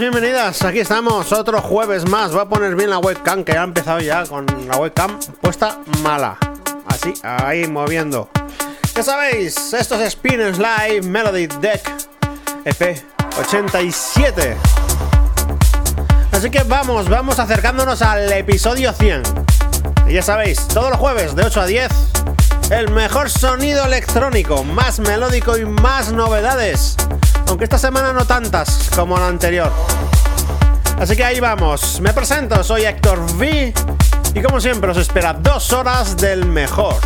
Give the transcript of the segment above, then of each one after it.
Bienvenidas. Aquí estamos, otro jueves más. Voy a poner bien la webcam, que ha empezado ya con la webcam puesta mala. Así, ahí moviendo. Ya sabéis, esto es Live Melody Deck EP 87. Así que vamos, vamos acercándonos al episodio 100. Y ya sabéis, todos los jueves de 8 a 10, el mejor sonido electrónico, más melódico y más novedades. Aunque esta semana no tantas como la anterior. Así que ahí vamos. Me presento, soy Héctor V. Y como siempre os espera dos horas del mejor.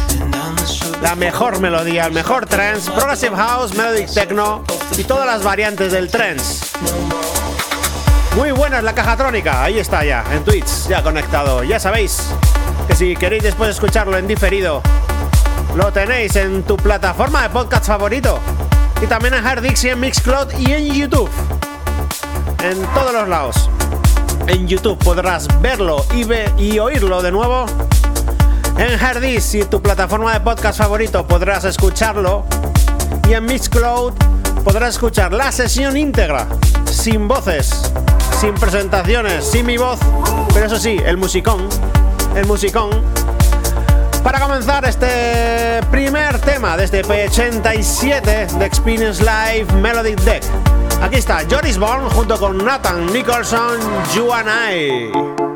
La mejor melodía, el mejor trance, progressive house, melodic techno y todas las variantes del trance. Muy buena es la caja trónica, ahí está ya, en Twitch, ya conectado. Ya sabéis que si queréis después escucharlo en diferido, lo tenéis en tu plataforma de podcast favorito. Y también en Hardix y en Mixcloud y en YouTube. En todos los lados. En YouTube podrás verlo y, y oírlo de nuevo. En Hardis y tu plataforma de podcast favorito podrás escucharlo. Y en Mixcloud podrás escuchar la sesión íntegra, sin voces, sin presentaciones, sin mi voz, pero eso sí, el musicón, el musicón. Para comenzar este primer tema de este P87 de Experience Live Melody Deck. Aquí está Joris Bourne junto con Nathan Nicholson, You and I.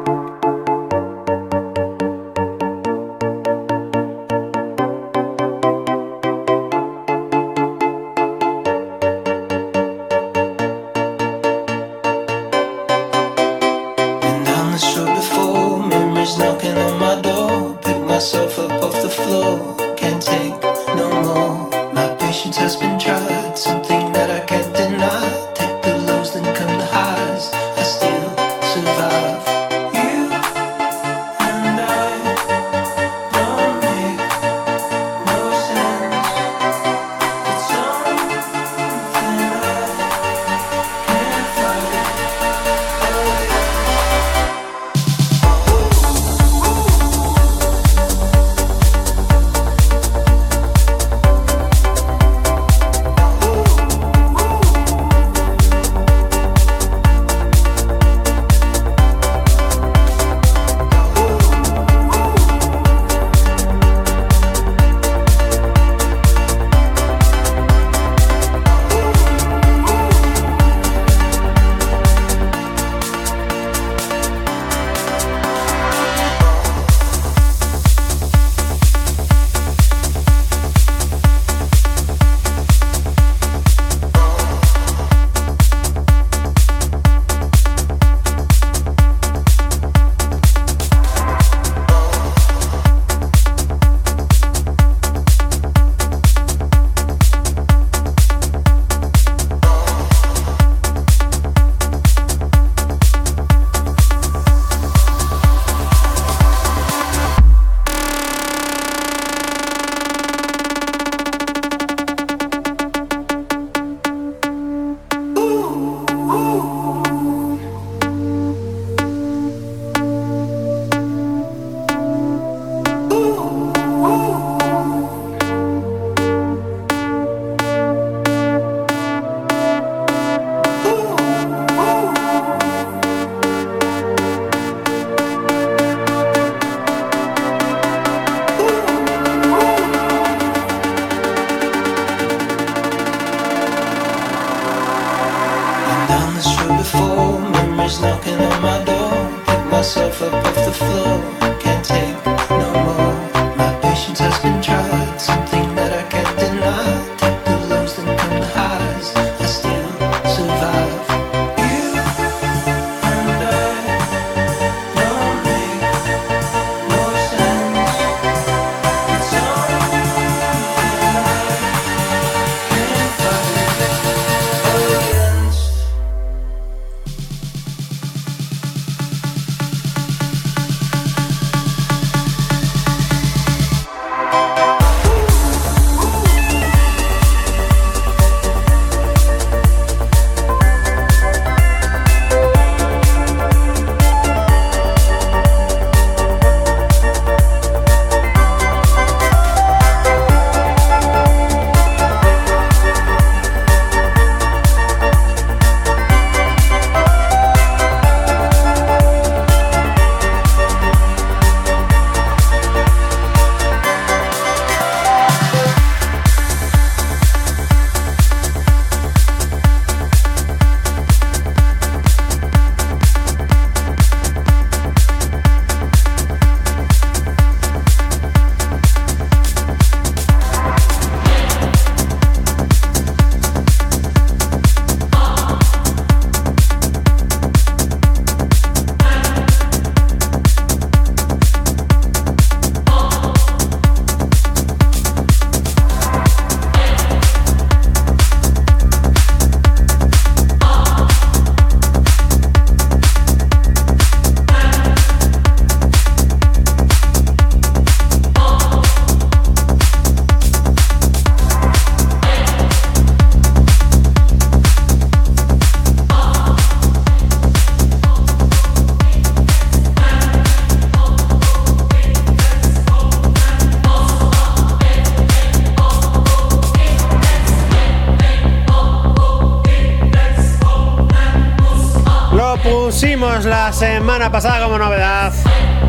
la semana pasada como novedad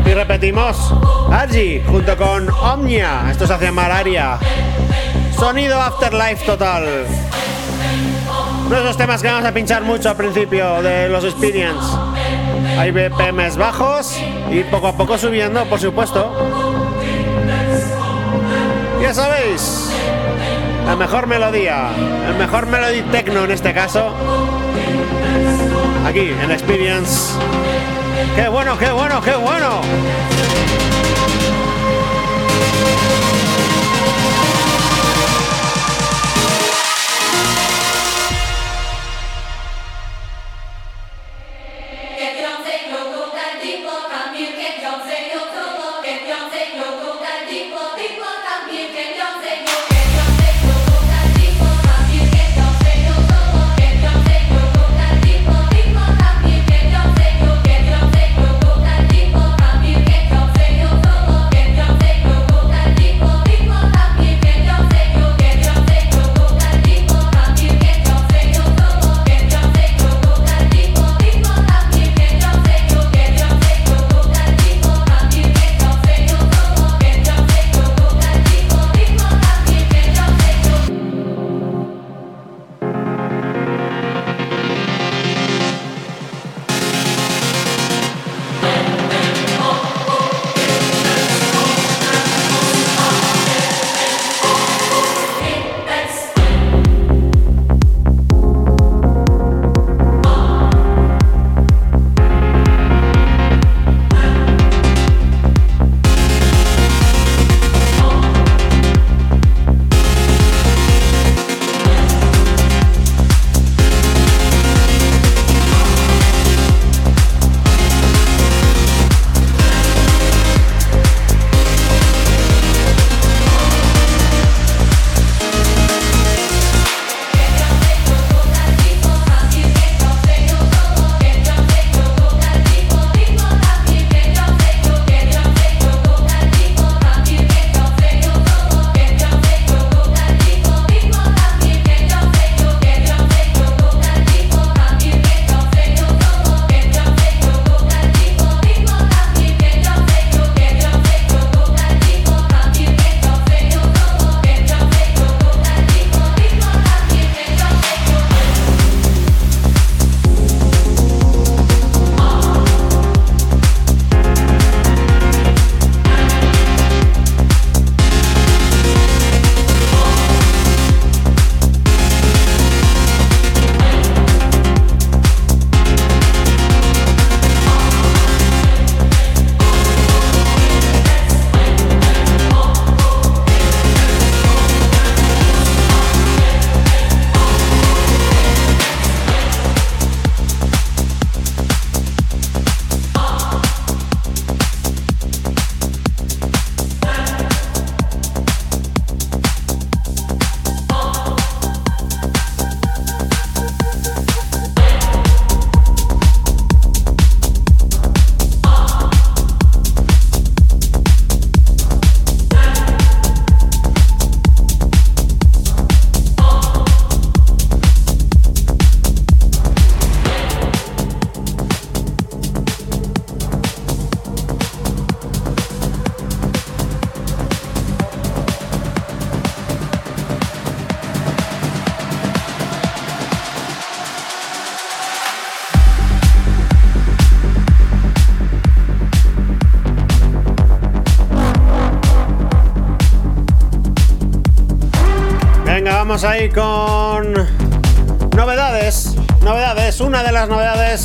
y repetimos Argy junto con Omnia. Esto se hace Malaria. Sonido Afterlife total. Uno de esos temas que vamos a pinchar mucho al principio de los Experience. Hay BPMs bajos y poco a poco subiendo, por supuesto. Ya sabéis, la mejor melodía, el mejor melody techno en este caso, aquí en Experience. ¡Qué bueno, qué bueno, qué bueno!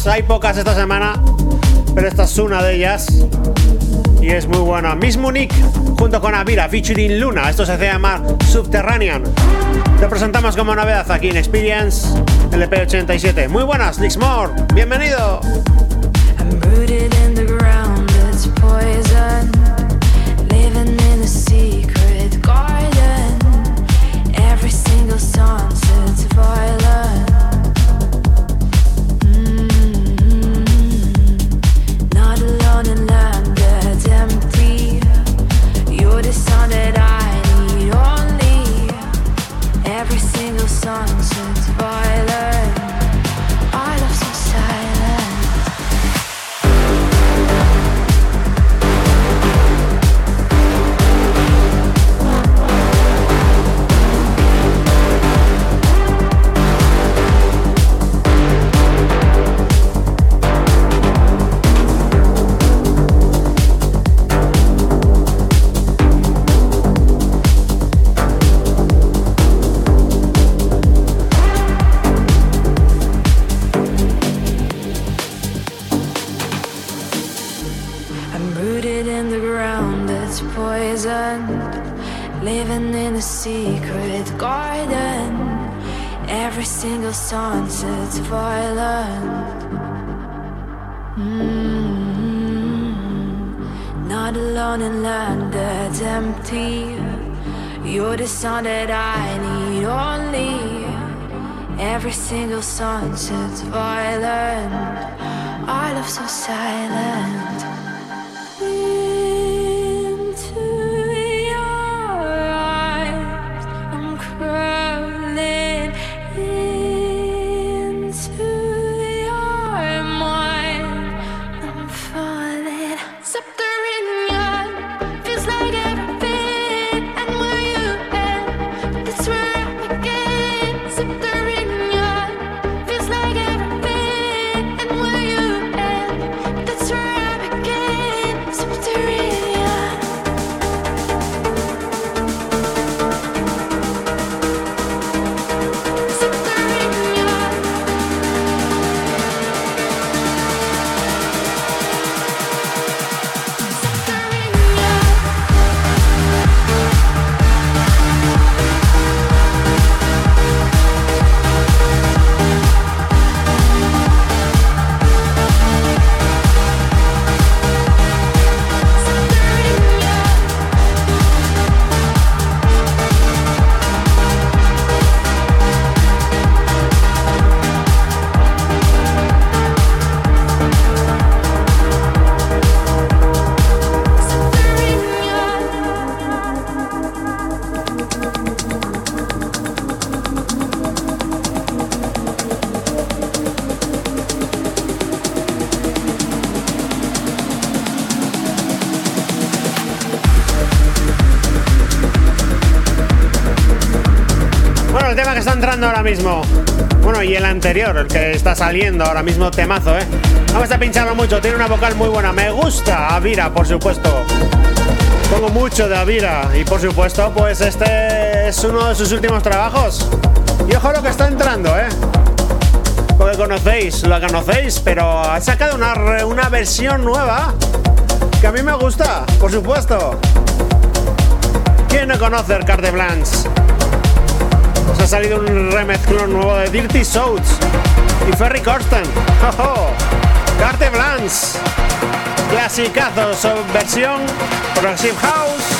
Novedades, hay pocas esta semana, pero esta es una de ellas. Y es muy buena. Mismo Nick junto con Avira featuring Luna. Esto se hace llamar Subterranean. Te presentamos como novedad aquí en Experience LP87. Muy buenas, More Bienvenido. Anterior, el que está saliendo ahora mismo, temazo, ¿eh? Vamos a pincharlo mucho, tiene una vocal muy buena. Me gusta Avira, por supuesto. Pongo mucho de Avira. Y por supuesto, pues este es uno de sus últimos trabajos. Y ojo lo que está entrando, ¿eh? Porque conocéis, lo conocéis, pero ha sacado una, una versión nueva que a mí me gusta, por supuesto. ¿Quién no conoce el Carte Blanche? Ha salido un remezclón nuevo de Dirty Souls y Ferry Corsten. ¡Oh, Carte Blanche. Clasicazo, versión Progressive House.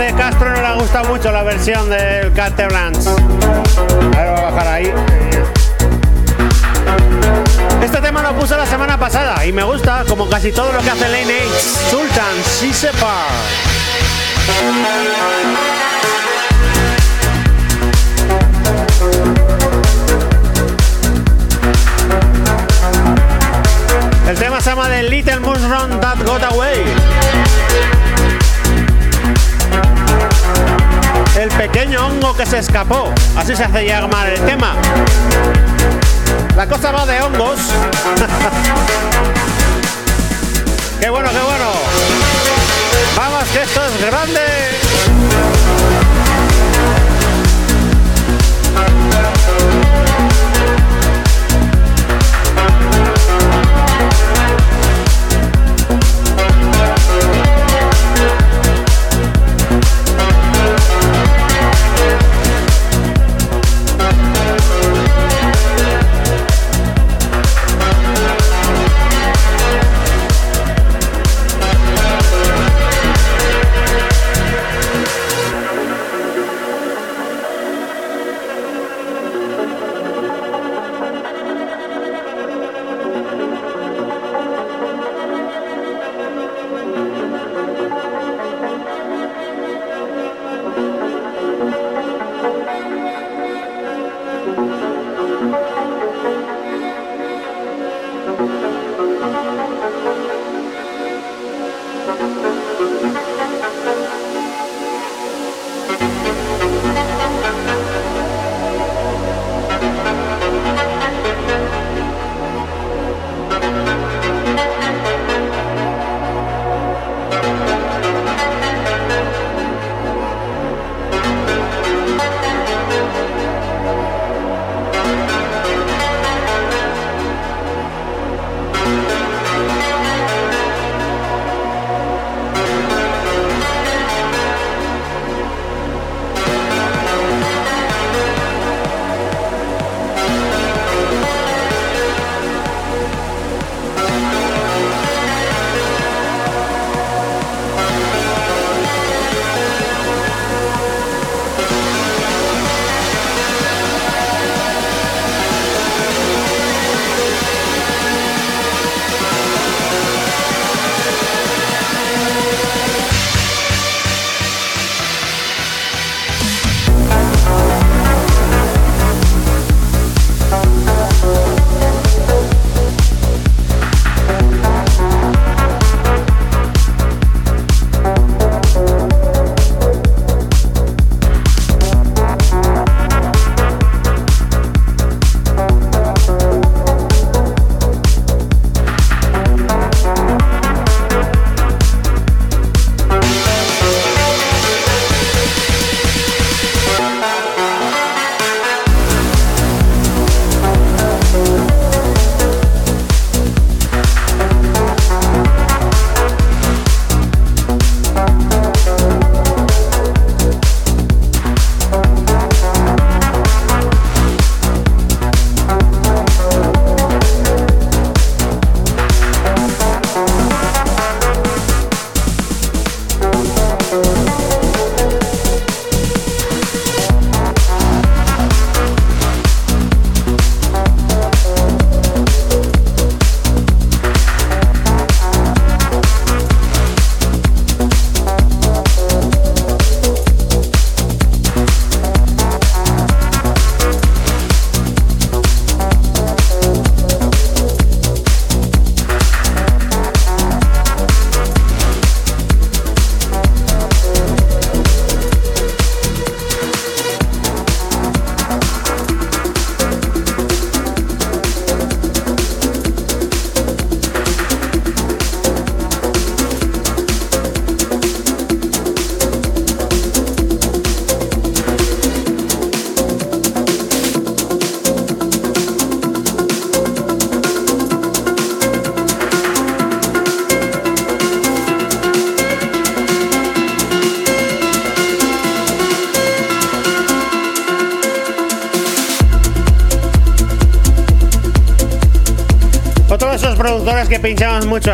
C. Castro no le gusta mucho la versión del Cateblance. A ver, voy a bajar ahí. Este tema lo puse la semana pasada y me gusta, como casi todo lo que hace Lane H. Sultan, She Separ. El tema se llama The Little Mushroom That Got Away. El pequeño hongo que se escapó. Así se hace llamar el tema. La cosa va de hongos. qué bueno, qué bueno. Vamos, que esto es grande.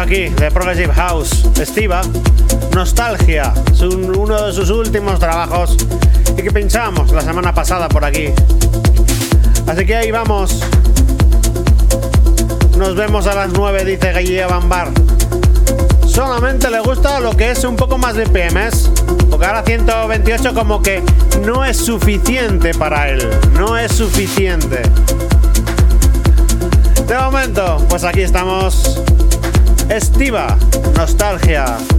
Aquí de Progressive House, Estiva, Nostalgia, es un- uno de sus últimos trabajos y que pinchamos la semana pasada por aquí. Así que ahí vamos. Nos vemos a las 9, dice Guille Bambar. Solamente le gusta lo que es un poco más de PMs. Porque ahora 128 como que no es suficiente para él. No es suficiente. De momento, pues aquí estamos. Estiva, nostalgia.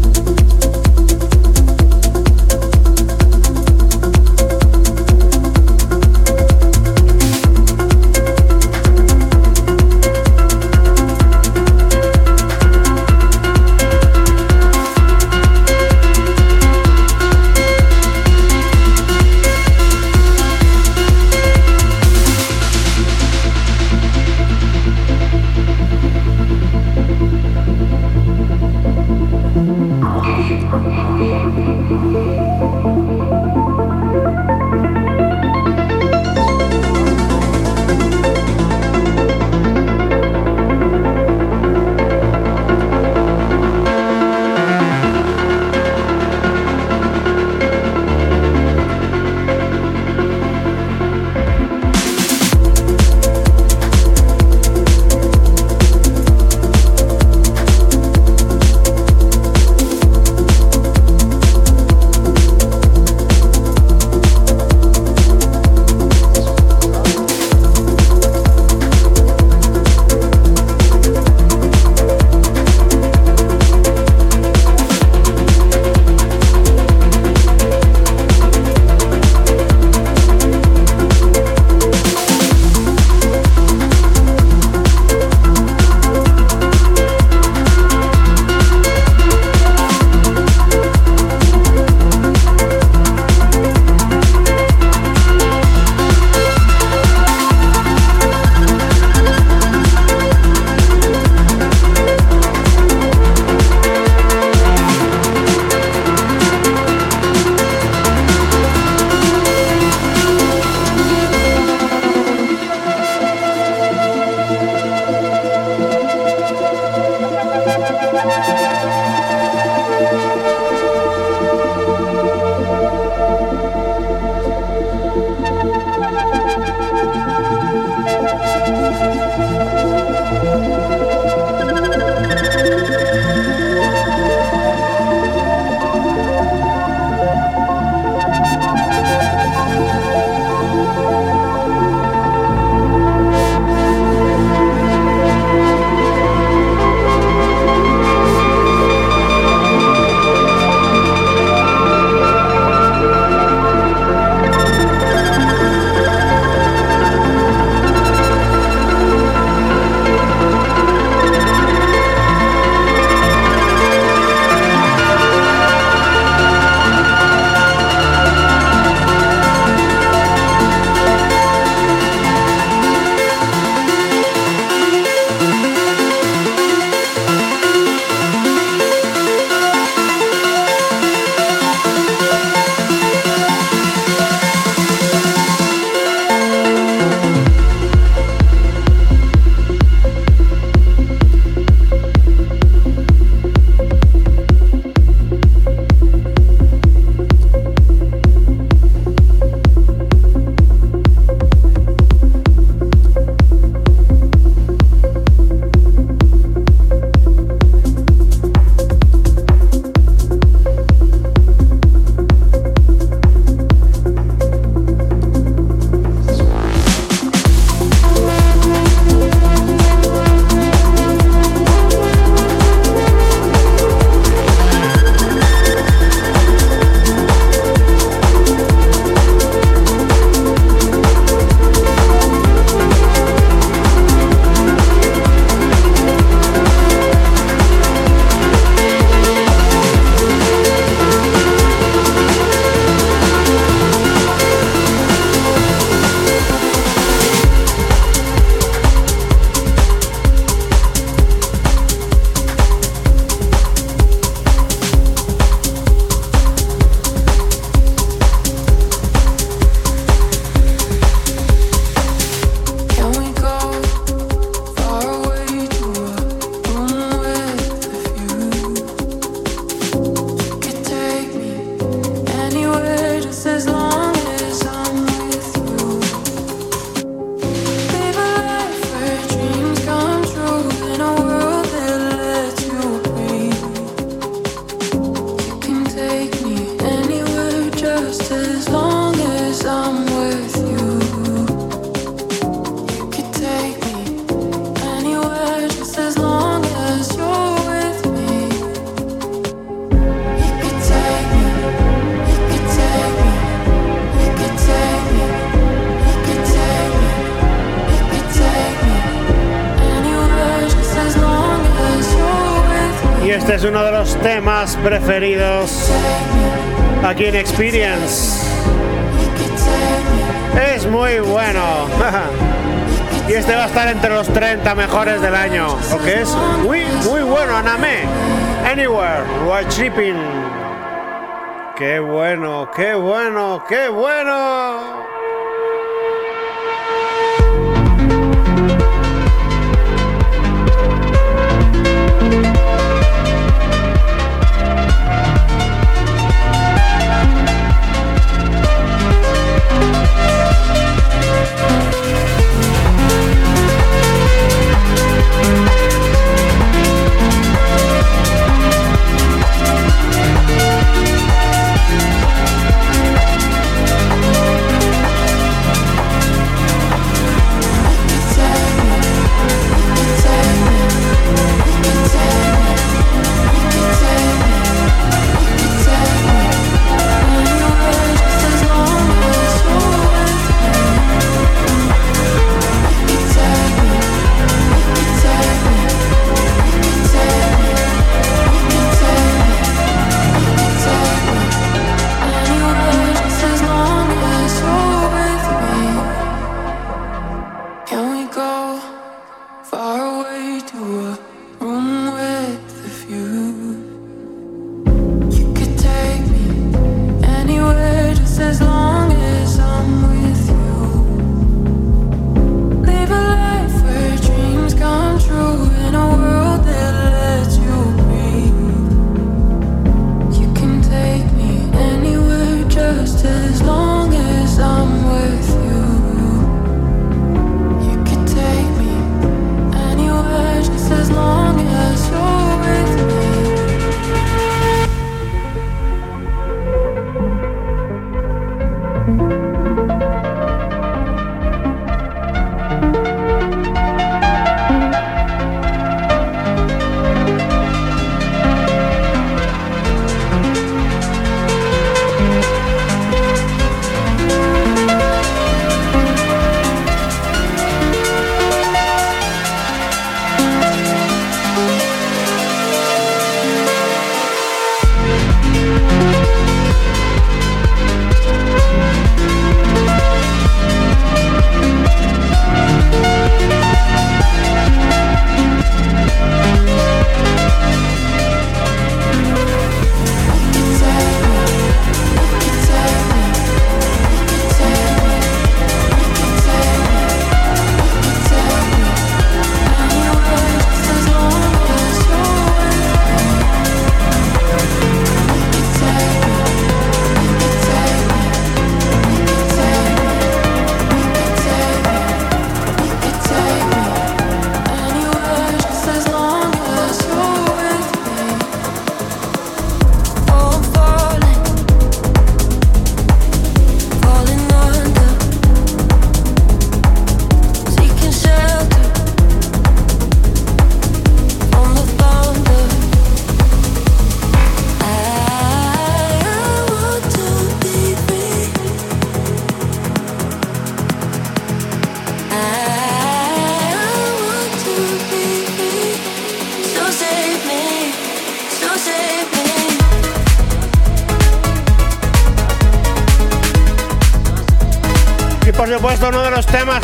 preferido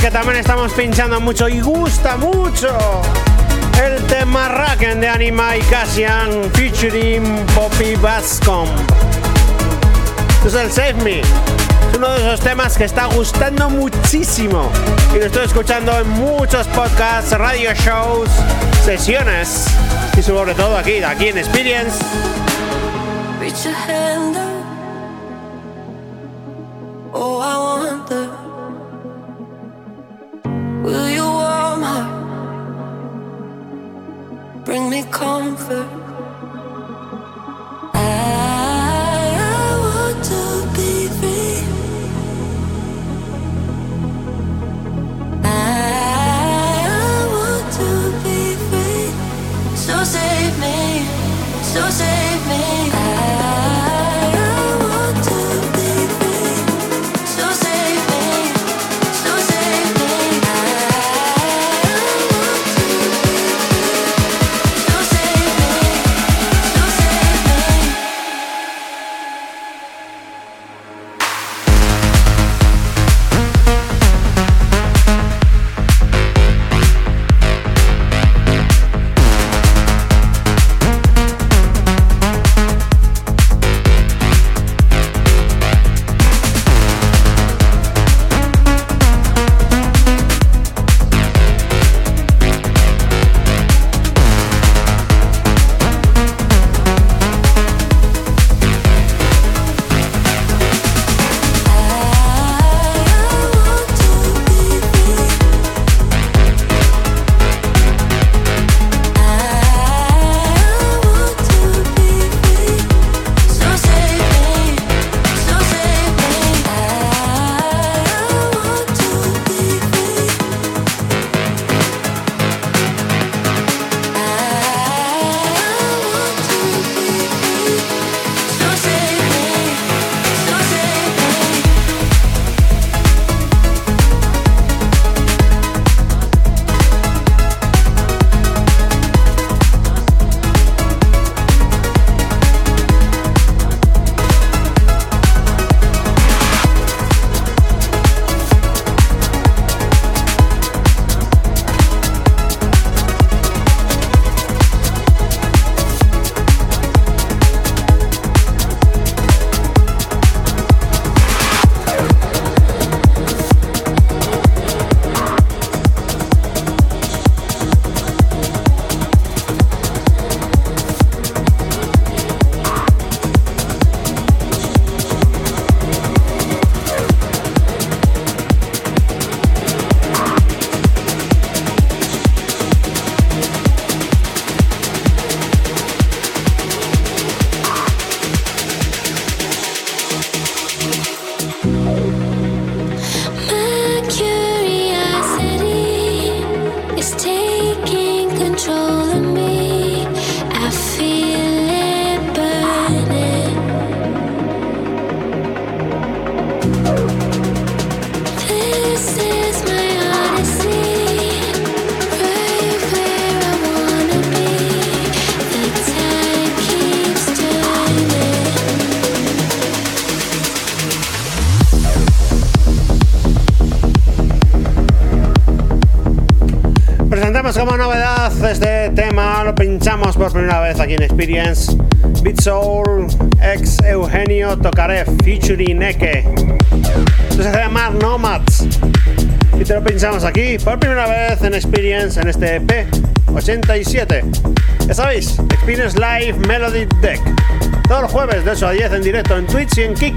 que también estamos pinchando mucho y gusta mucho. El tema Raken de Anima y Cassian featuring Poppy Bascom. Es el Save Me. Es uno de esos temas que está gustando muchísimo. Y lo estoy escuchando en muchos podcasts, radio shows, sesiones. Y sobre todo aquí, aquí en Experience. Experience. Beat Soul, ex Eugenio Tokarev, featuring Eke. Esto se llama Nomads. Y te lo pinchamos aquí por primera vez en Experience en este EP 87. Ya sabéis, Experience Live Melody Deck. Todos los jueves de 8 a 10 en directo en Twitch y en Kick.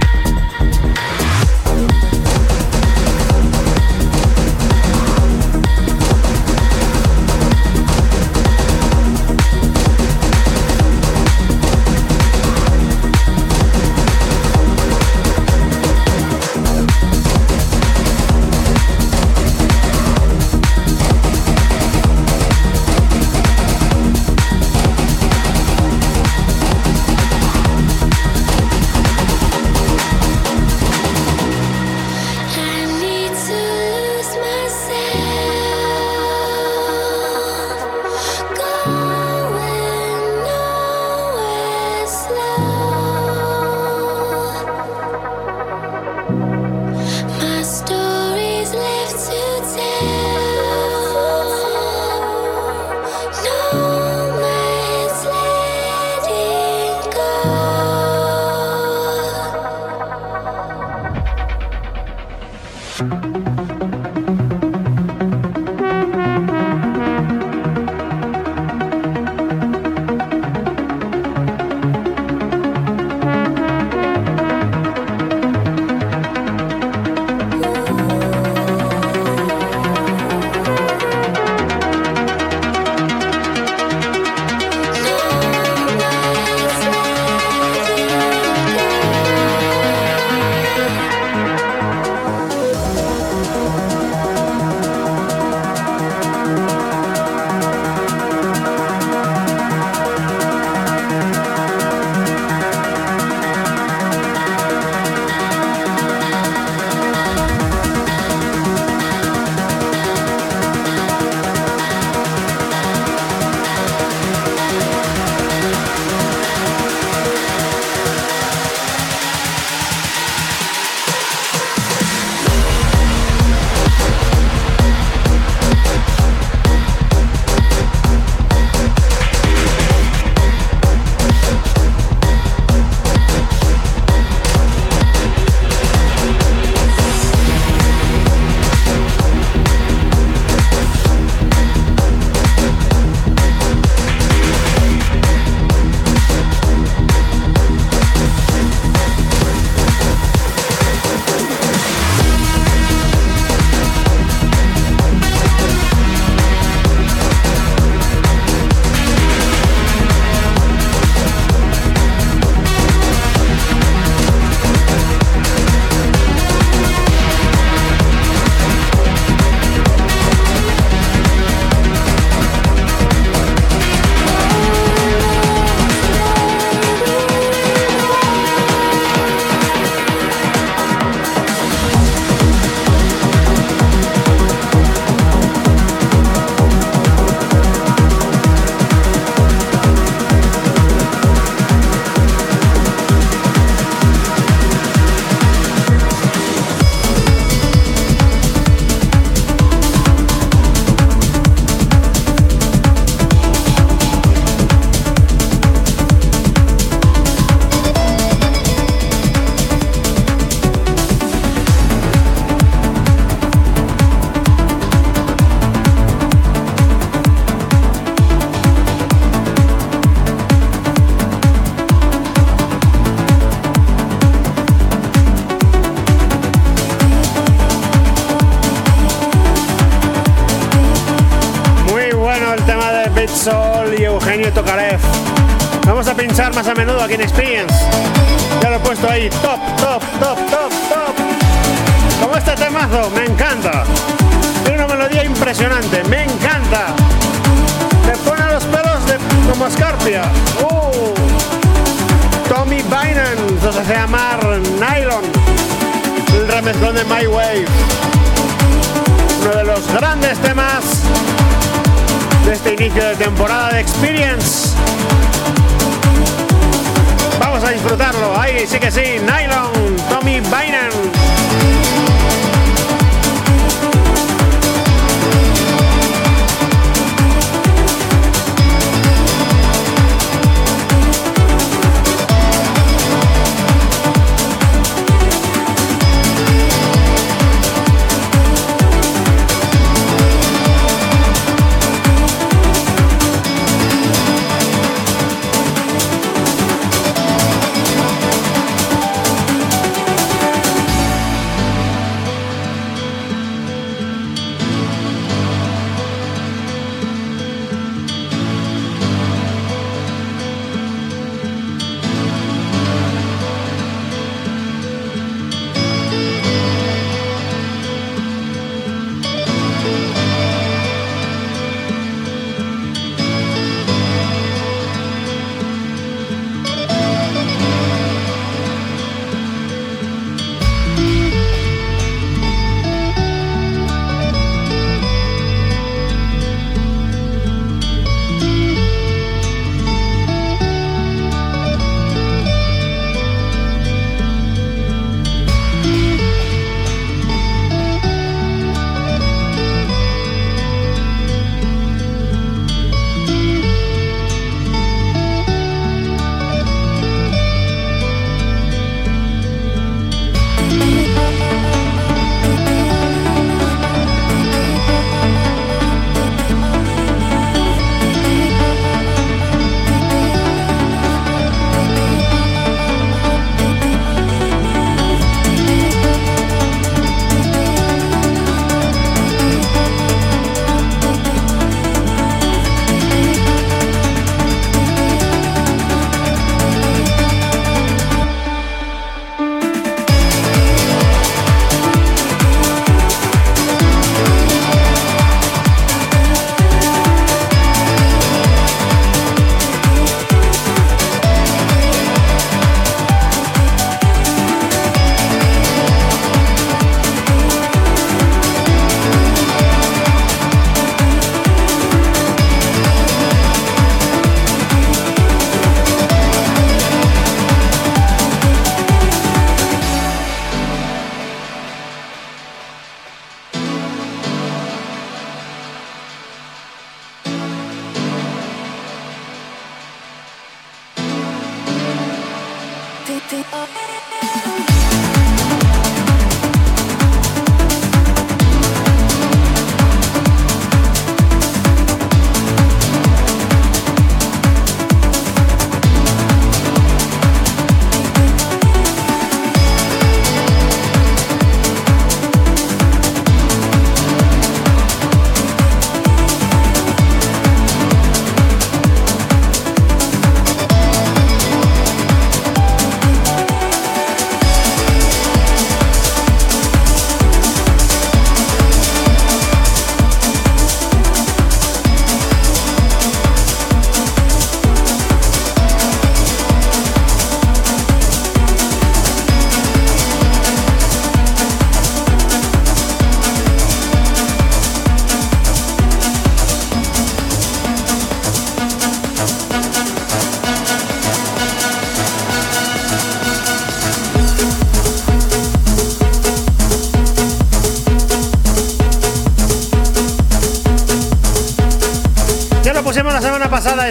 Más a menudo aquí en Experience. Ya lo he puesto ahí, top, top, top, top, top. Como este temazo, me encanta. Tiene una melodía impresionante, me encanta. Me pone los pelos de, como escarpia. Uh. Tommy Bynum, se hace llamar Nylon. El remezclón de My Wave. Uno de los grandes temas de este inicio de temporada de Experience disfrutarlo. Ahí sí que sí, Nylon, Tommy Bynum.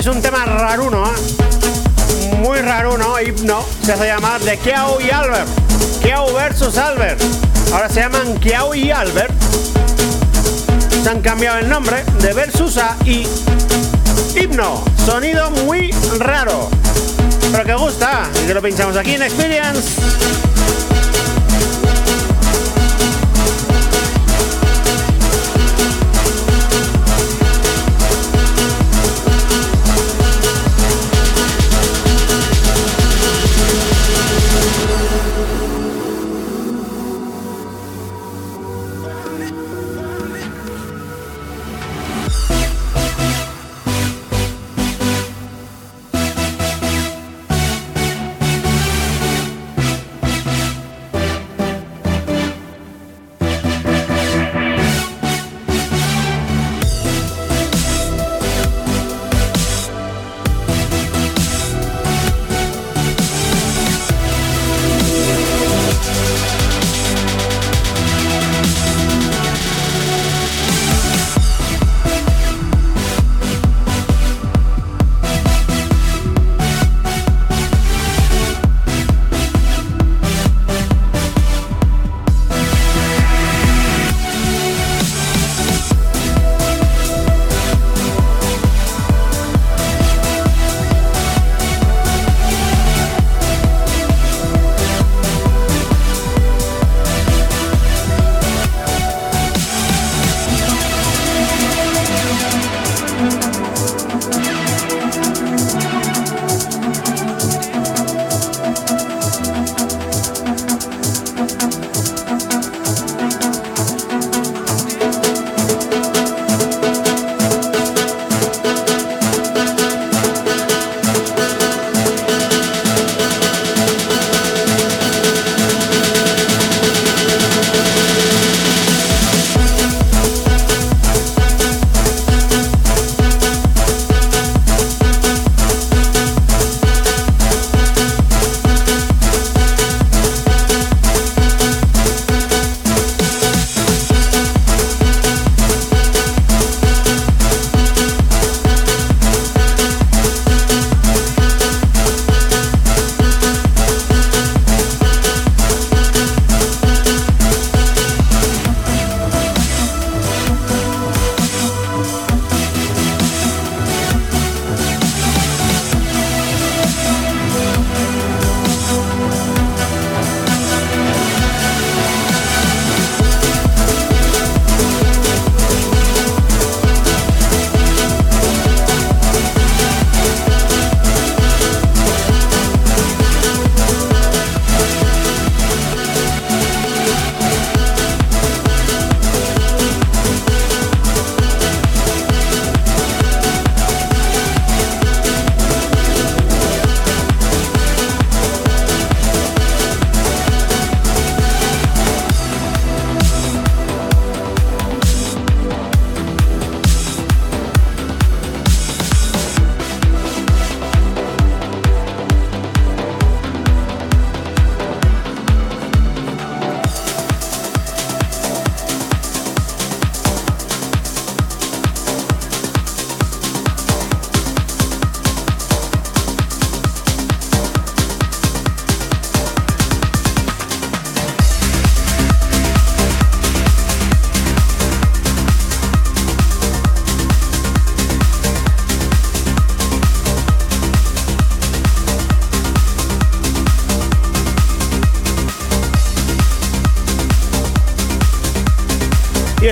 Es un tema raruno, ¿eh? muy raruno, hipno, se hace llamar de Kiao y Albert. Kiao versus Albert. Ahora se llaman Kiao y Albert. Se han cambiado el nombre de versus a y hipno. Sonido muy raro, pero que gusta y que lo pinchamos aquí en Experience.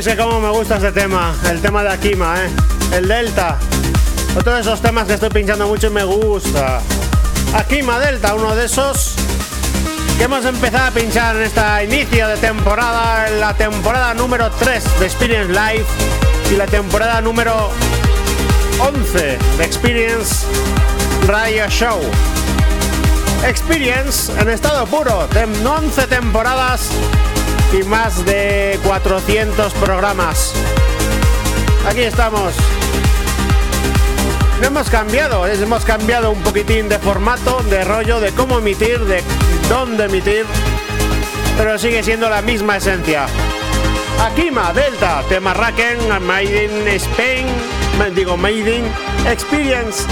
Es que como me gusta este tema, el tema de Akima, ¿eh? El Delta. Otro de esos temas que estoy pinchando mucho y me gusta. Akima Delta, uno de esos que hemos empezado a pinchar en esta inicio de temporada, en la temporada número 3 de Experience Live y la temporada número 11 de Experience Radio Show. Experience en estado puro, 11 temporadas y más de 400 programas. Aquí estamos. No hemos cambiado, hemos cambiado un poquitín de formato, de rollo, de cómo emitir, de dónde emitir, pero sigue siendo la misma esencia. Akima, Delta, tema Raken, Made in Spain, digo, Made Experience.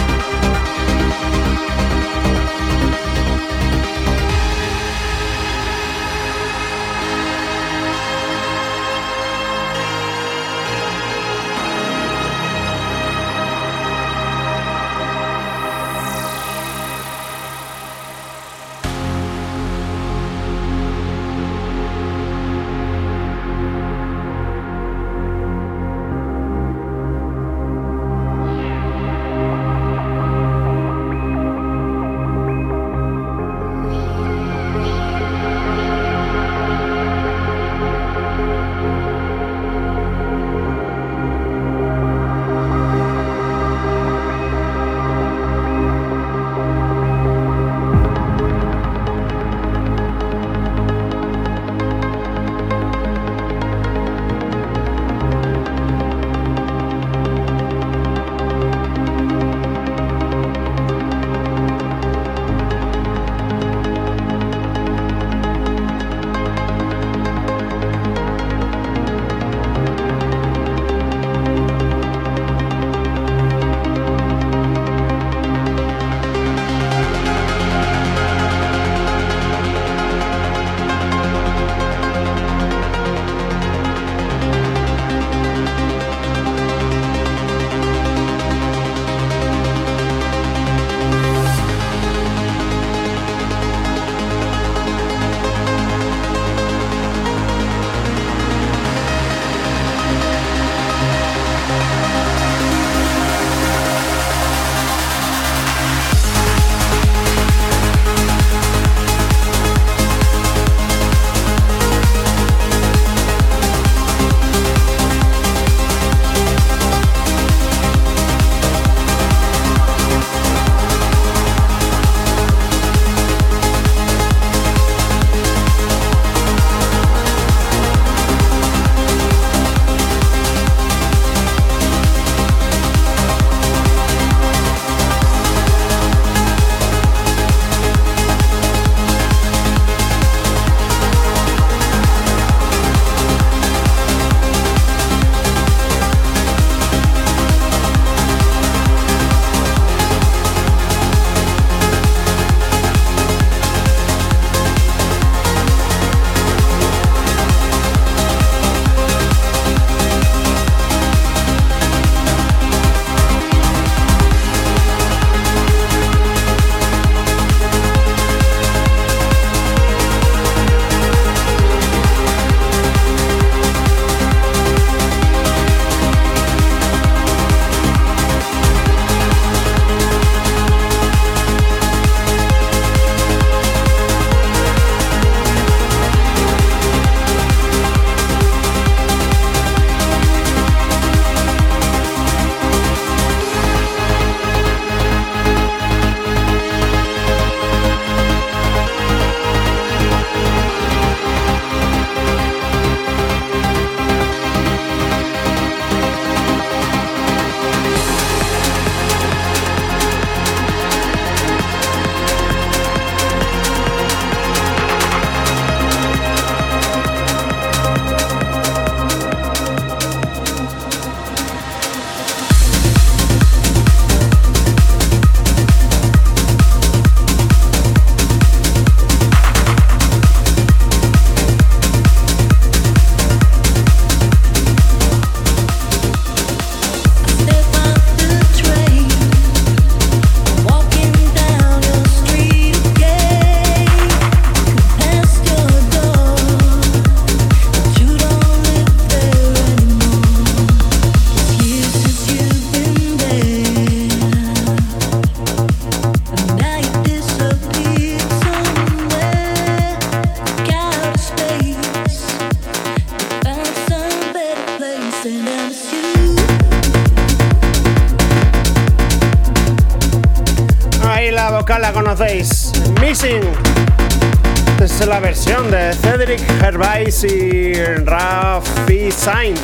Gervais y Rafi Saint.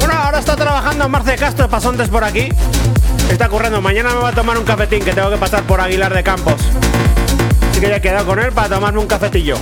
Bueno, ahora está trabajando Marce Castro de Pasontes por aquí. está ocurriendo? Mañana me va a tomar un cafetín que tengo que pasar por Aguilar de Campos. Así que ya he quedado con él para tomarme un cafetillo.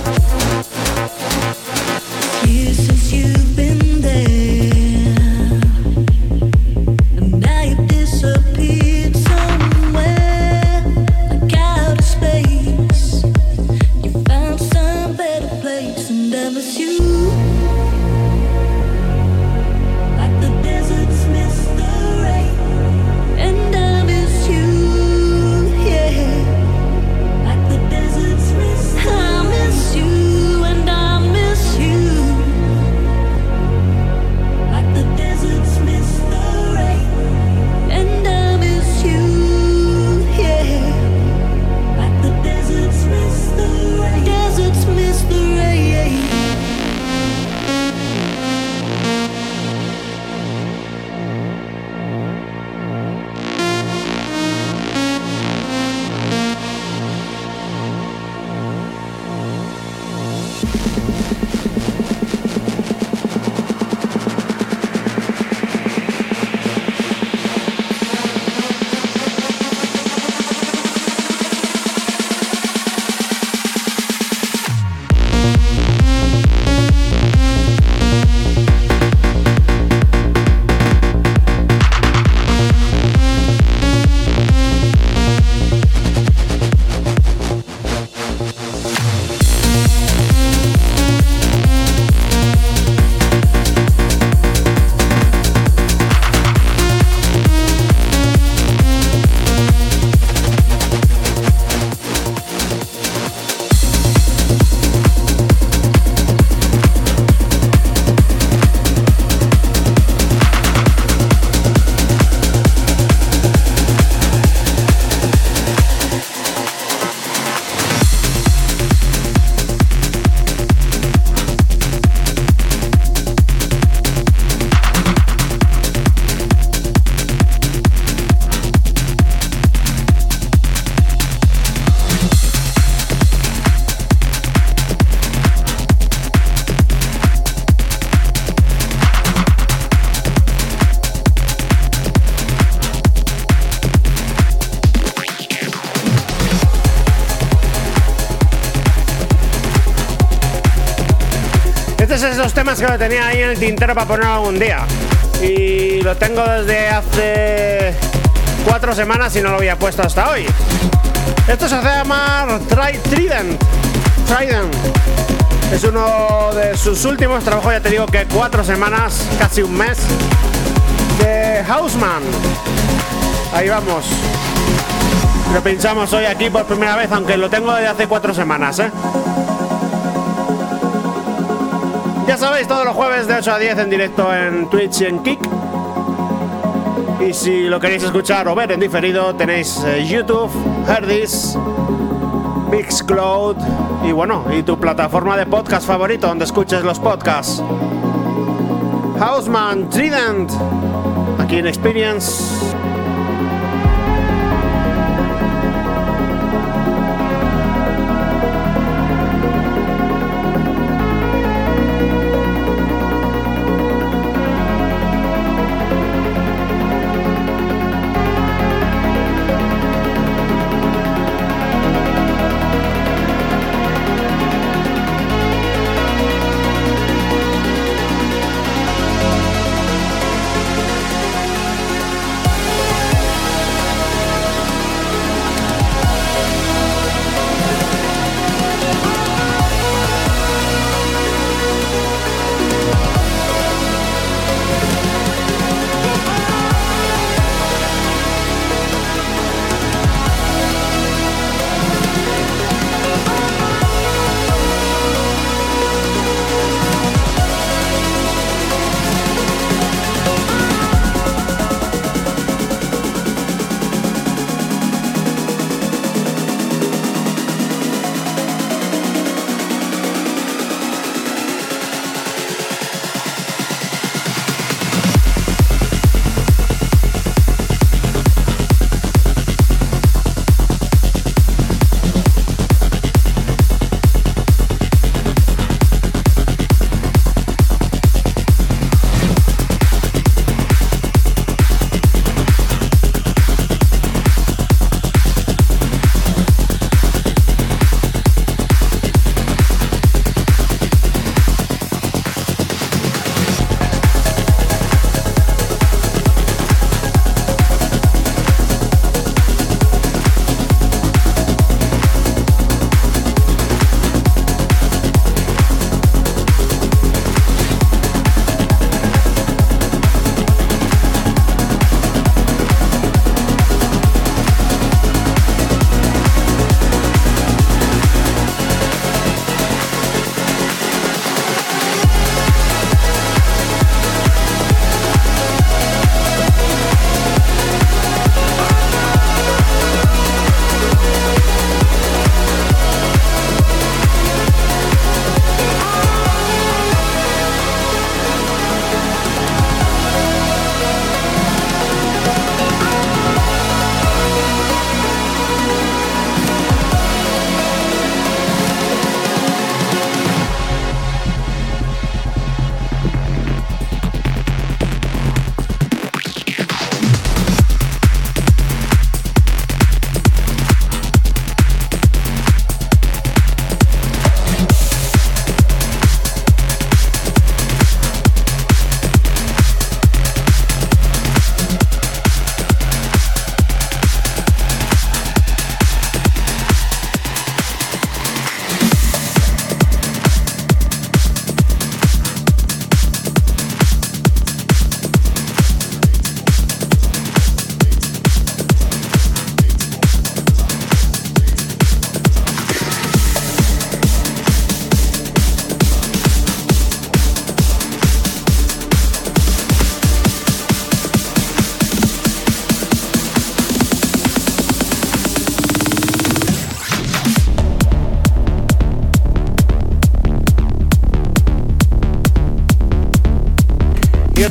Que lo tenía ahí en el tintero para poner algún día. Y lo tengo desde hace cuatro semanas y no lo había puesto hasta hoy. Esto se llama Trident. Trident. Es uno de sus últimos trabajos, ya te digo que cuatro semanas, casi un mes, de Houseman. Ahí vamos. Lo pinchamos hoy aquí por primera vez, aunque lo tengo desde hace cuatro semanas, ¿eh? Ya sabéis, todos los jueves de 8 a 10 en directo en Twitch y en Kick. Y si lo queréis escuchar o ver en diferido, tenéis eh, YouTube, Herdis, Mixcloud y bueno, y tu plataforma de podcast favorito donde escuches los podcasts. Houseman Trident, aquí en Experience.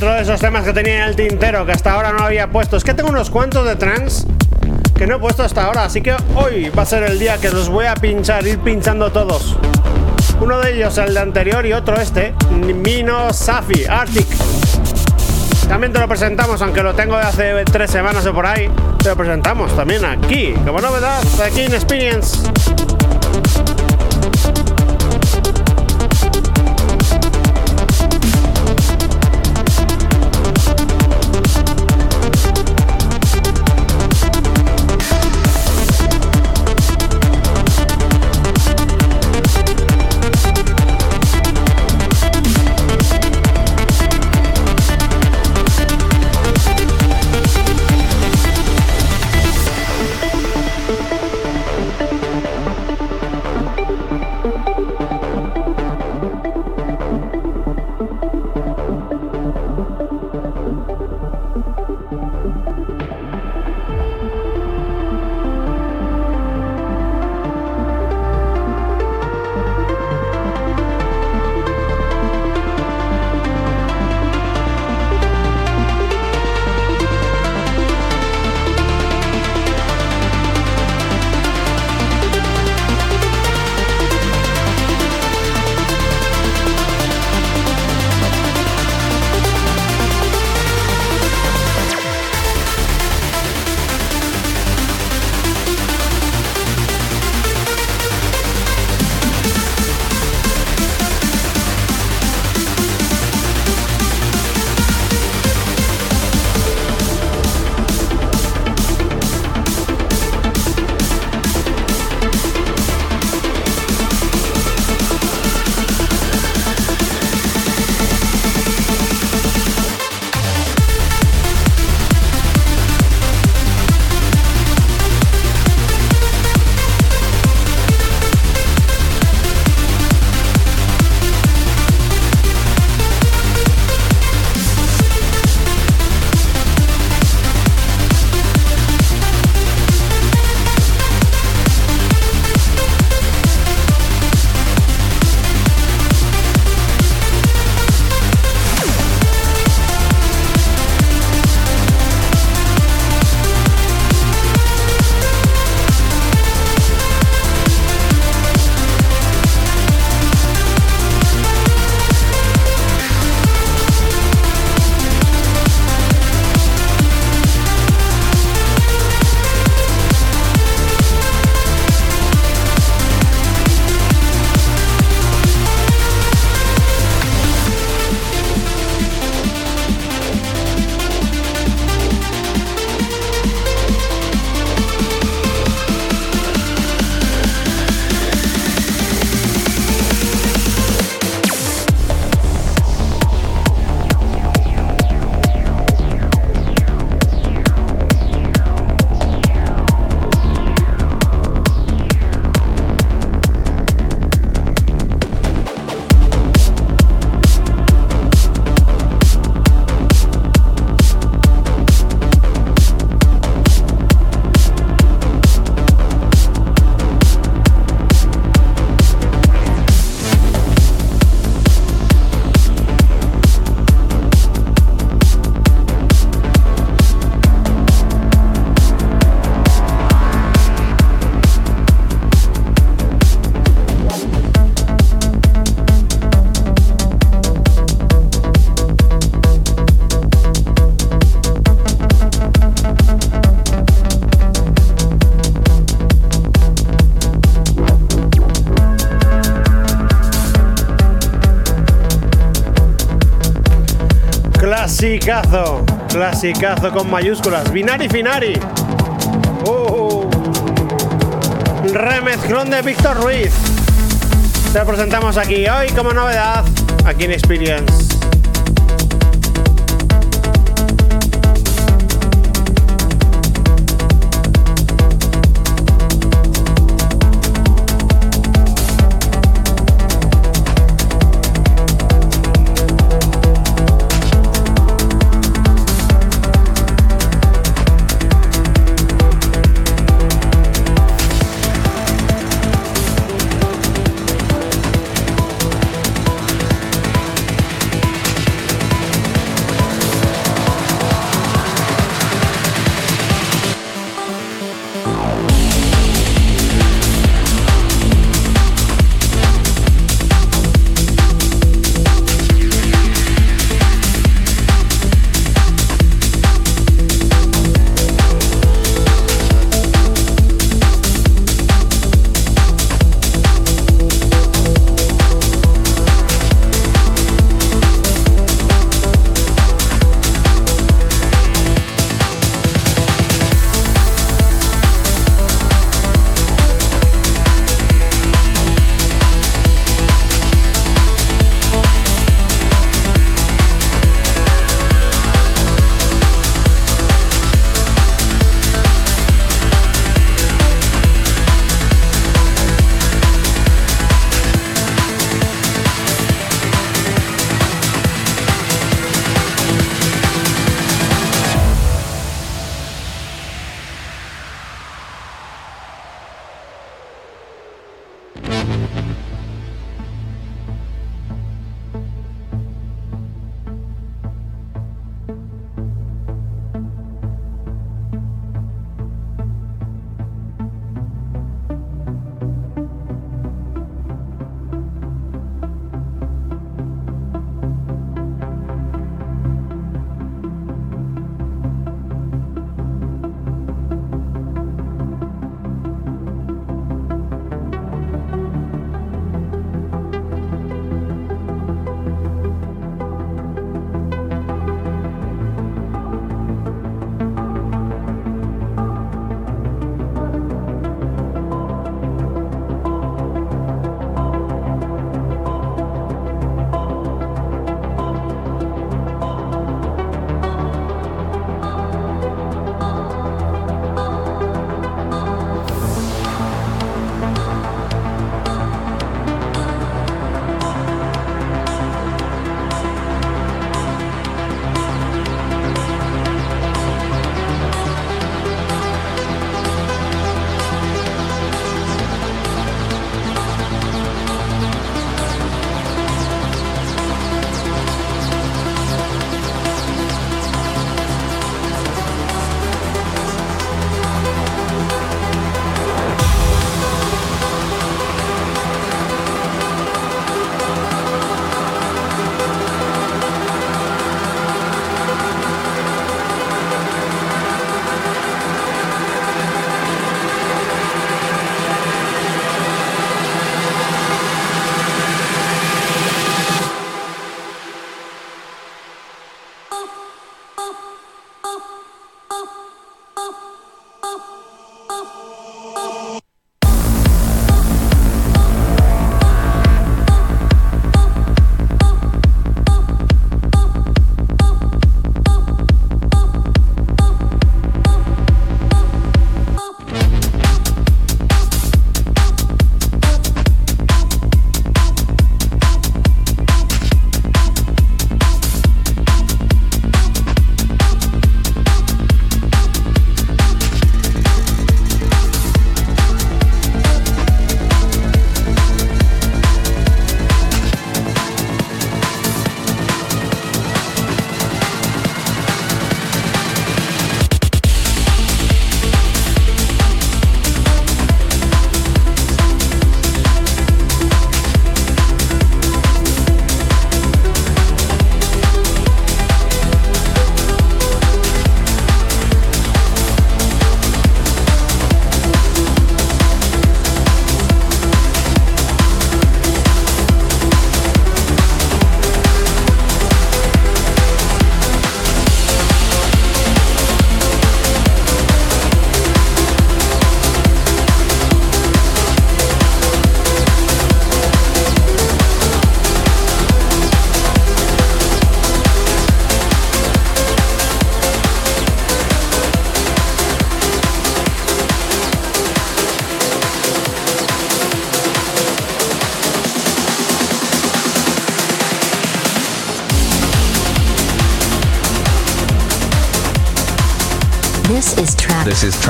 Esos temas que tenía en el tintero que hasta ahora no había puesto. Es que tengo unos cuantos de trance que no he puesto hasta ahora, así que hoy va a ser el día que los voy a pinchar, ir pinchando todos. Uno de ellos el de anterior y otro este, Mino Safi, Arctic. También te lo presentamos, aunque lo tengo de hace tres semanas o por ahí. Te lo presentamos también aquí, como novedad, aquí en Experience. Clasicazo, clasicazo con mayúsculas. Binari Finari. Uh, remezclón de Víctor Ruiz. Te presentamos aquí hoy como novedad, aquí en Experience.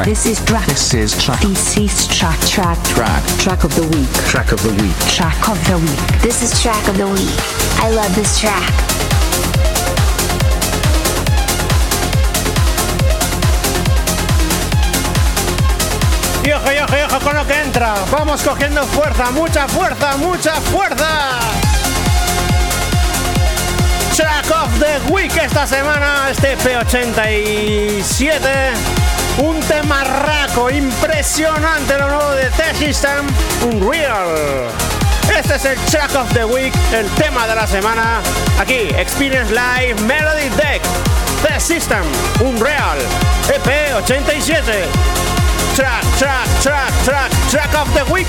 Track. This is track. This is track. This is track. This is track. Track. Track. Track of the week. Track of the week. Track of the week. This is track of the week. I love this track. Y ojo, y ojo, y ojo con lo que entra. Vamos cogiendo fuerza, mucha fuerza, mucha fuerza. Track of the Week esta semana, este P87. Un temarraco impresionante lo nuevo de T-System, Unreal. Este es el Track of the Week, el tema de la semana. Aquí, Experience Live Melody Deck, T-System, Unreal, EP87. Track, track, track, track, track of the week.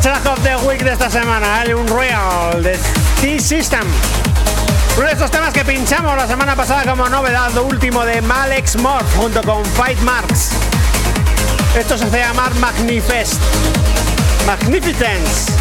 Track of the week de esta semana, el Unreal de T-System. Uno de esos temas que pinchamos la semana pasada como novedad, lo último de Malex Morph junto con Fight Marks. Esto se hace llamar Magnifest. Magnificence.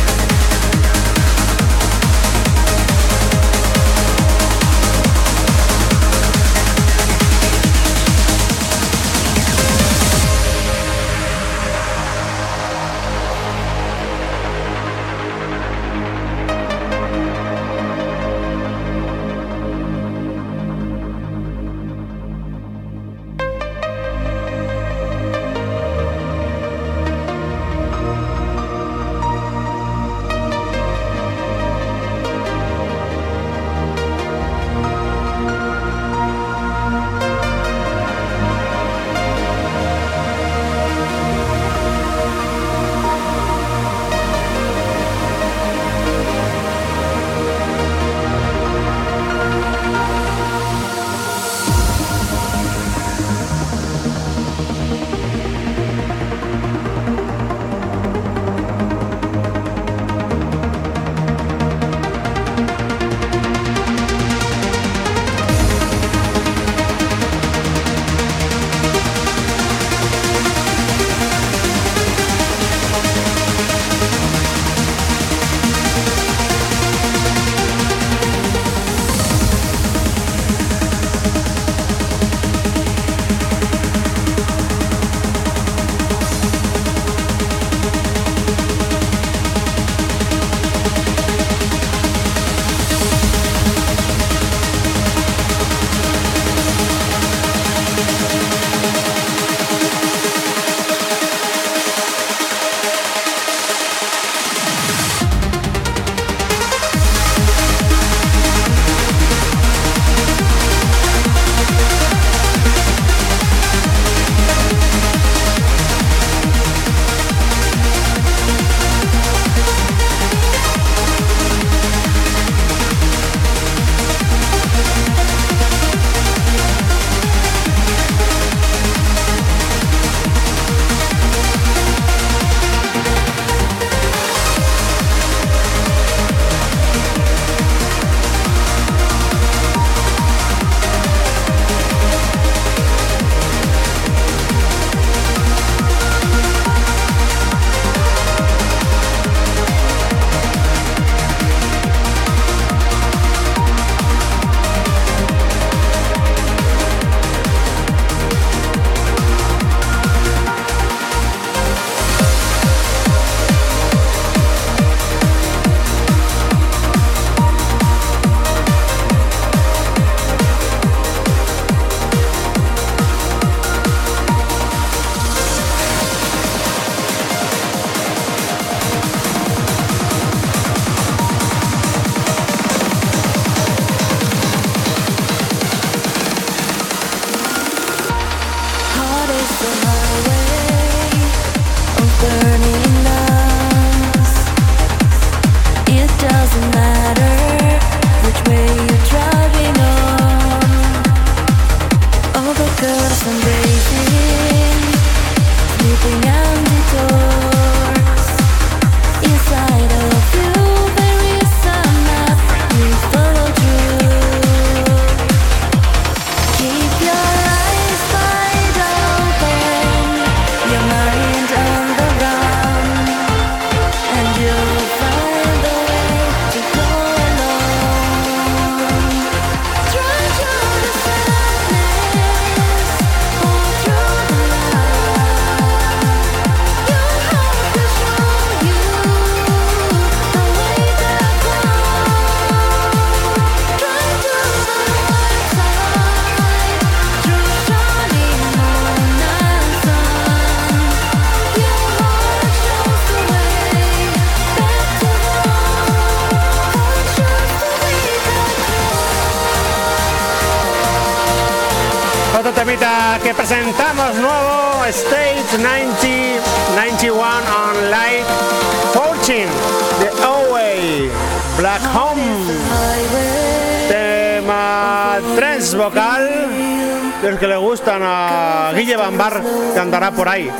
Por ahí,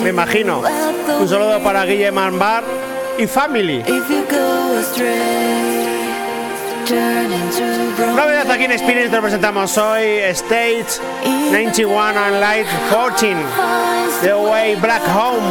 me imagino. Un saludo para Guille Bambar y Family. Novedad aquí en Experience te lo presentamos hoy Stage 91 and Light 14 The Way Black Home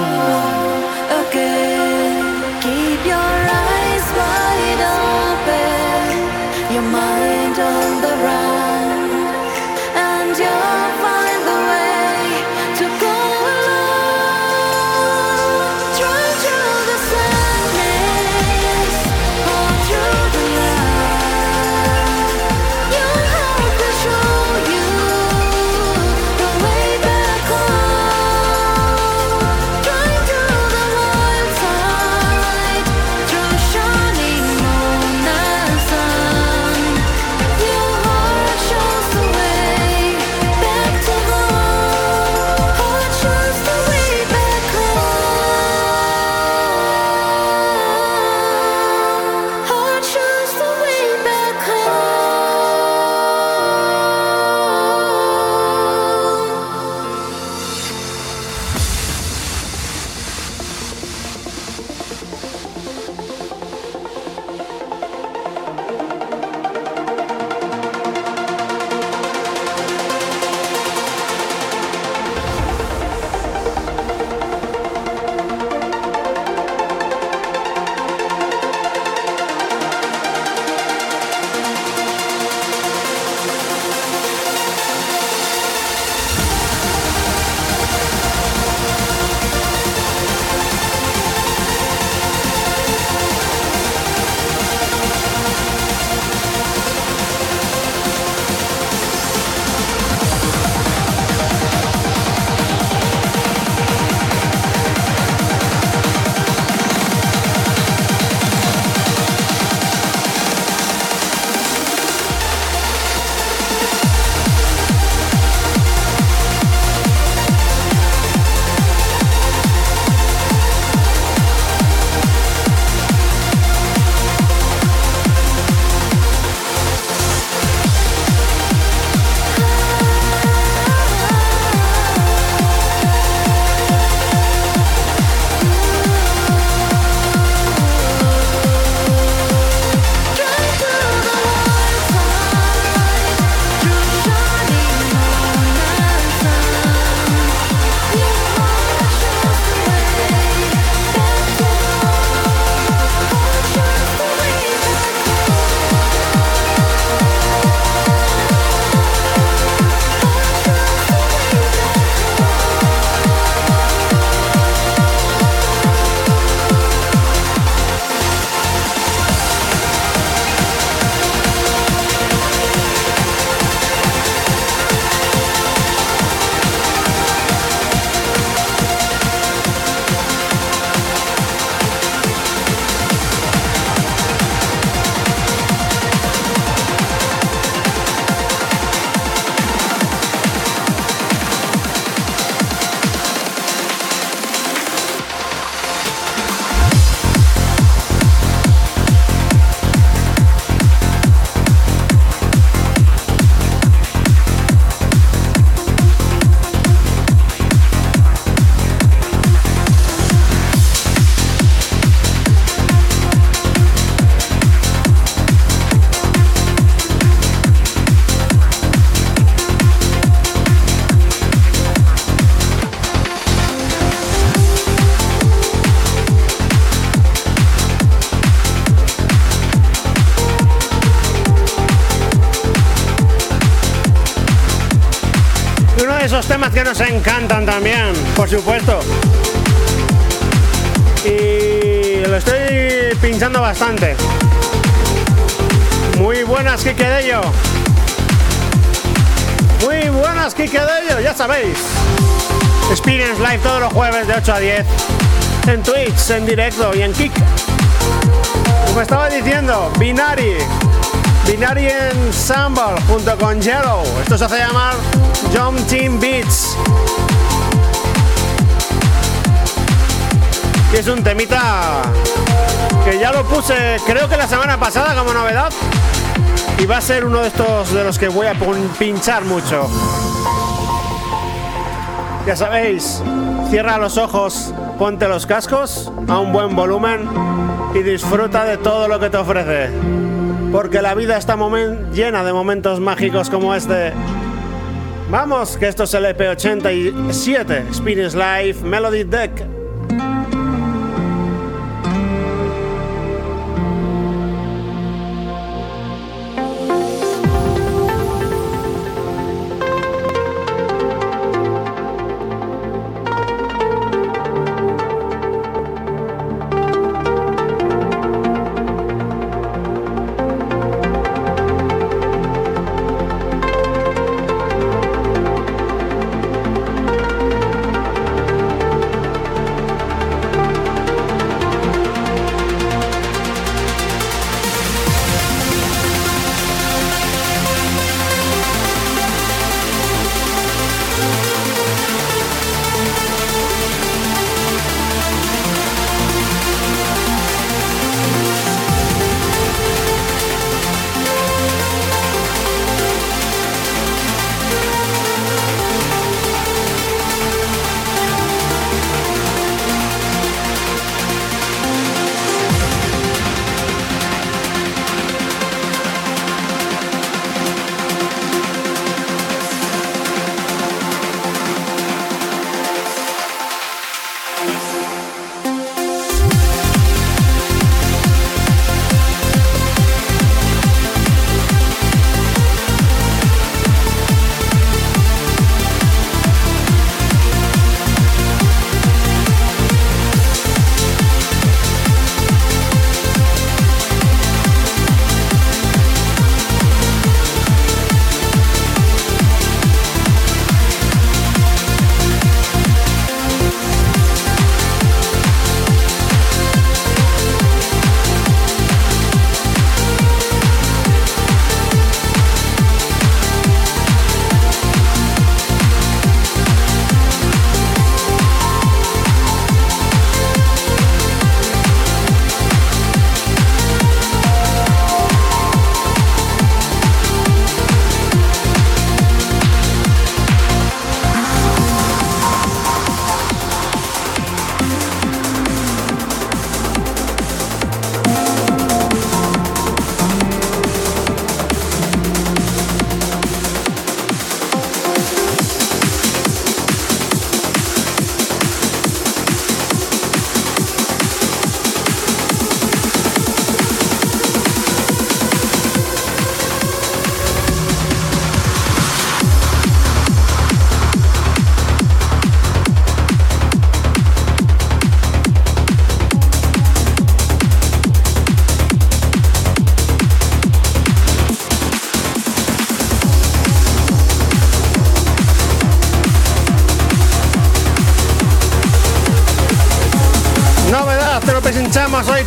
que nos encantan también, por supuesto. Y lo estoy pinchando bastante. Muy buenas, Kike Dello. Muy buenas, Kike Dello, ya sabéis. Experience Live todos los jueves de 8 a 10. En Twitch, en directo y en Kik. Como estaba diciendo, Binari. Binary Ensemble junto con Yellow. Esto se hace llamar Jump Team Beats. Y es un temita que ya lo puse creo que la semana pasada como novedad. Y va a ser uno de estos de los que voy a pinchar mucho. Ya sabéis, cierra los ojos, ponte los cascos a un buen volumen y disfruta de todo lo que te ofrece. Porque la vida está llena de momentos mágicos como este. Vamos, que esto es el EP87, Experience Live Melody Deck.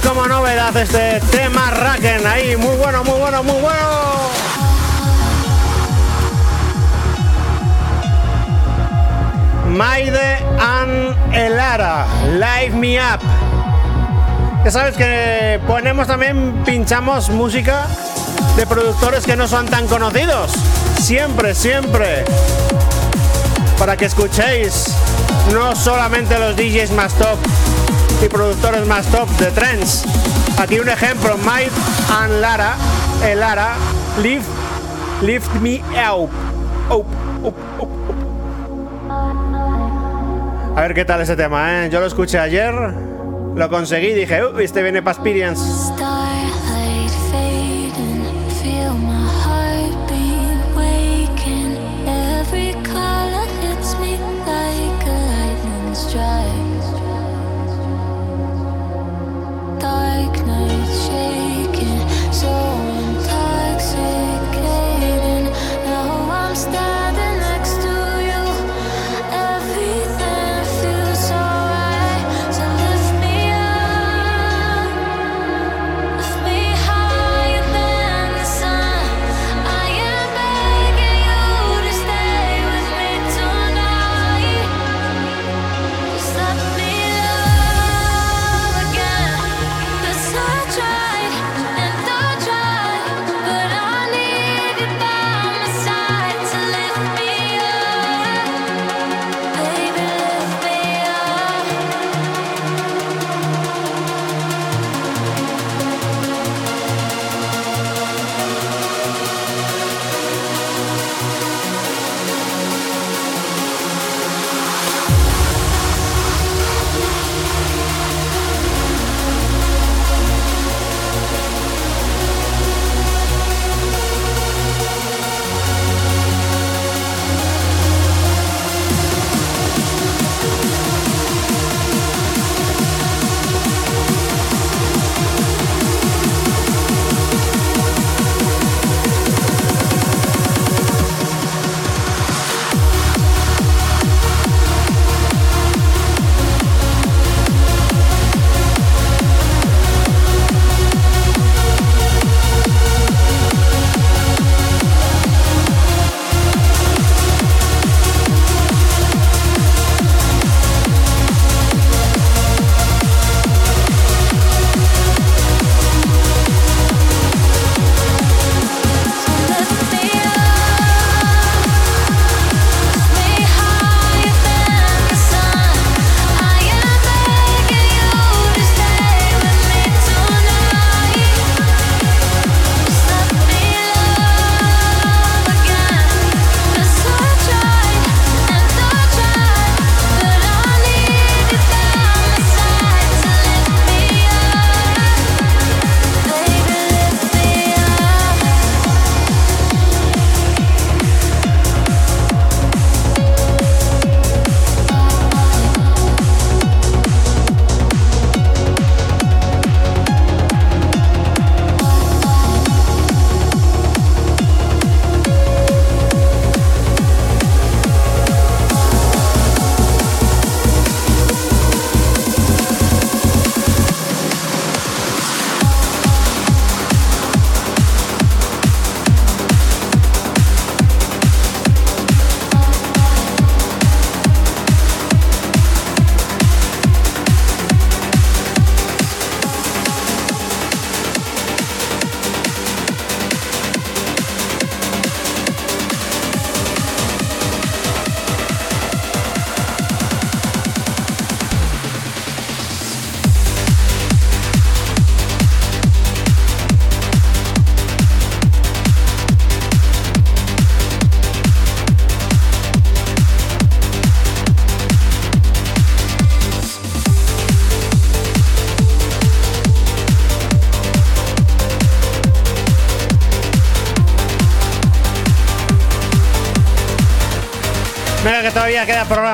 Como novedad este tema Raken. Ahí, muy bueno, muy bueno, muy bueno. Maide and Elara, Live Me Up. Ya sabes que ponemos también, pinchamos música de productores que no son tan conocidos. Siempre, siempre. Para que escuchéis no solamente los DJs más top, y productores más top de trends. Aquí un ejemplo, Mike and Lara, el Lara, Lift, Lift Me Up. A ver qué tal ese tema, ¿eh? Yo lo escuché ayer, lo conseguí dije, uy, este viene para Experience.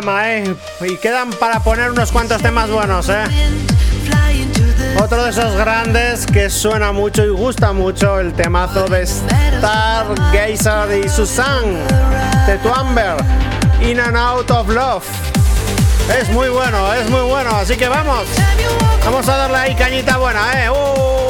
¿Eh? Y quedan para poner unos cuantos temas buenos, ¿eh? Otro de esos grandes que suena mucho y gusta mucho, el temazo de Stargazer y Susan, de Tuamber, In and Out of Love. Es muy bueno, es muy bueno, así que vamos. Vamos a darle ahí cañita buena, ¿eh? ¡Uh!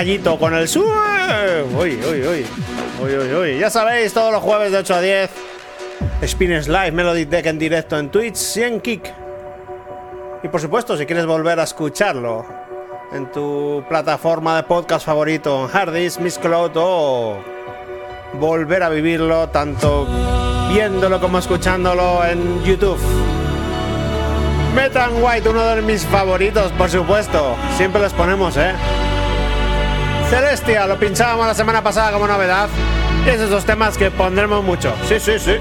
Gallito con el sue. Uy, uy, uy. Ya sabéis, todos los jueves de 8 a 10. Spines Live, Melody Deck en directo en Twitch 100 Kick. Y por supuesto, si quieres volver a escucharlo en tu plataforma de podcast favorito, en Harddisk, Miss Cloud o volver a vivirlo, tanto viéndolo como escuchándolo en YouTube. Metan White, uno de mis favoritos, por supuesto. Siempre los ponemos, ¿eh? Celestia, lo pinchábamos la semana pasada como novedad. Y esos temas que pondremos mucho. Sí, sí, sí.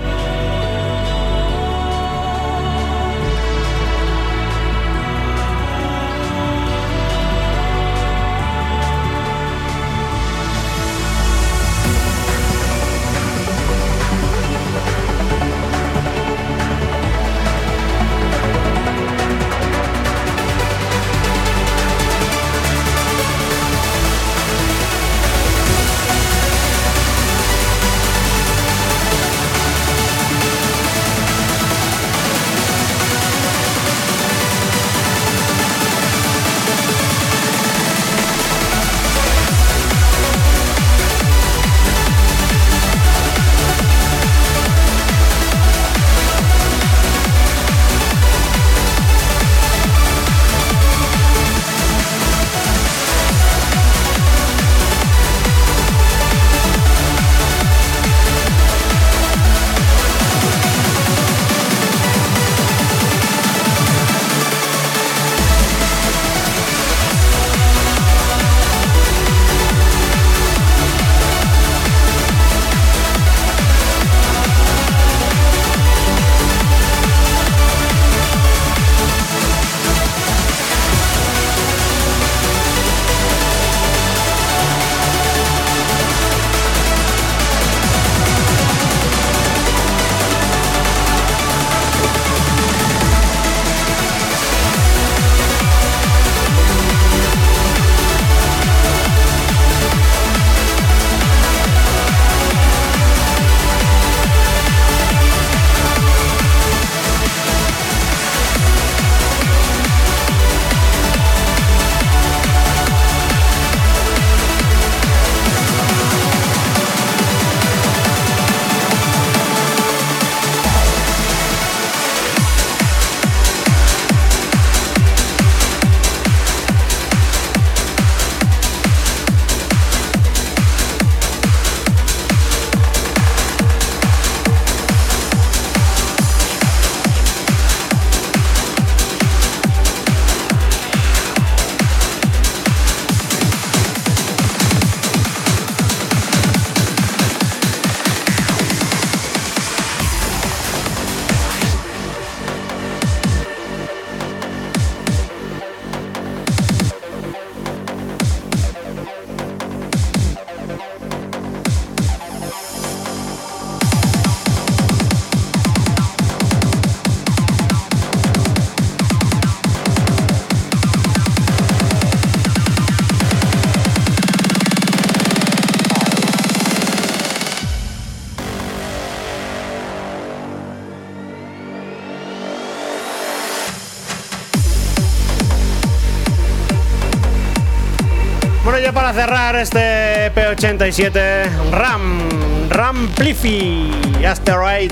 Cerrar este P87, RAM, Ramplify, Asteroid,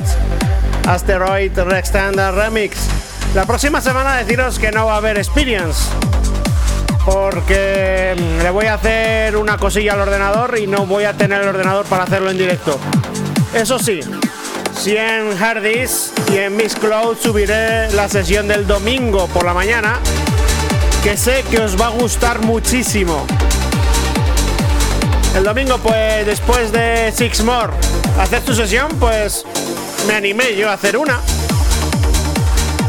Asteroid Standard Remix. La próxima semana deciros que no va a haber Experience, porque le voy a hacer una cosilla al ordenador y no voy a tener el ordenador para hacerlo en directo. Eso sí, si en Hardis y en Miss Cloud subiré la sesión del domingo por la mañana, que sé que os va a gustar muchísimo. El domingo, pues después de Six More hacer tu sesión, pues me animé yo a hacer una.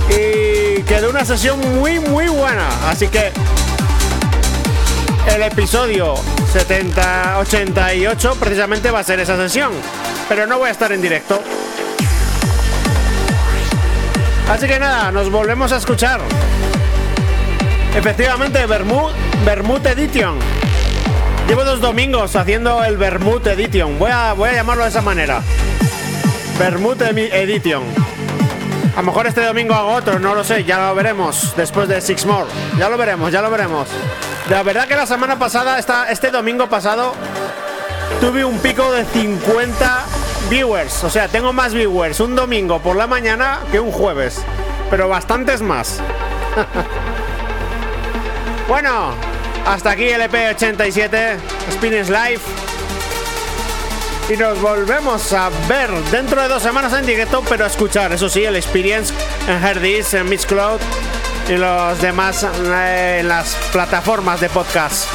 Y quedó una sesión muy, muy buena. Así que el episodio 70, 88 precisamente va a ser esa sesión. Pero no voy a estar en directo. Así que nada, nos volvemos a escuchar. Efectivamente, Bermud, Bermud Edition. Llevo dos domingos haciendo el Bermud Edition. Voy a, voy a llamarlo de esa manera. Bermud Edition. A lo mejor este domingo hago otro, no lo sé, ya lo veremos después de Six More. Ya lo veremos, ya lo veremos. La verdad que la semana pasada, esta, este domingo pasado, tuve un pico de 50 viewers. O sea, tengo más viewers un domingo por la mañana que un jueves. Pero bastantes más. bueno, hasta aquí el EP87, Spinning Live. Y nos volvemos a ver dentro de dos semanas en directo, pero a escuchar, eso sí, el Experience en Herdis, en Mix Cloud y los demás eh, en las plataformas de podcast.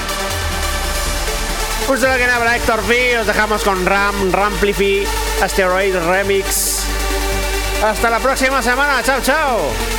Saludo que habla Héctor V, os dejamos con Ram, Ramplify, Asteroid Remix. Hasta la próxima semana, chao, chao.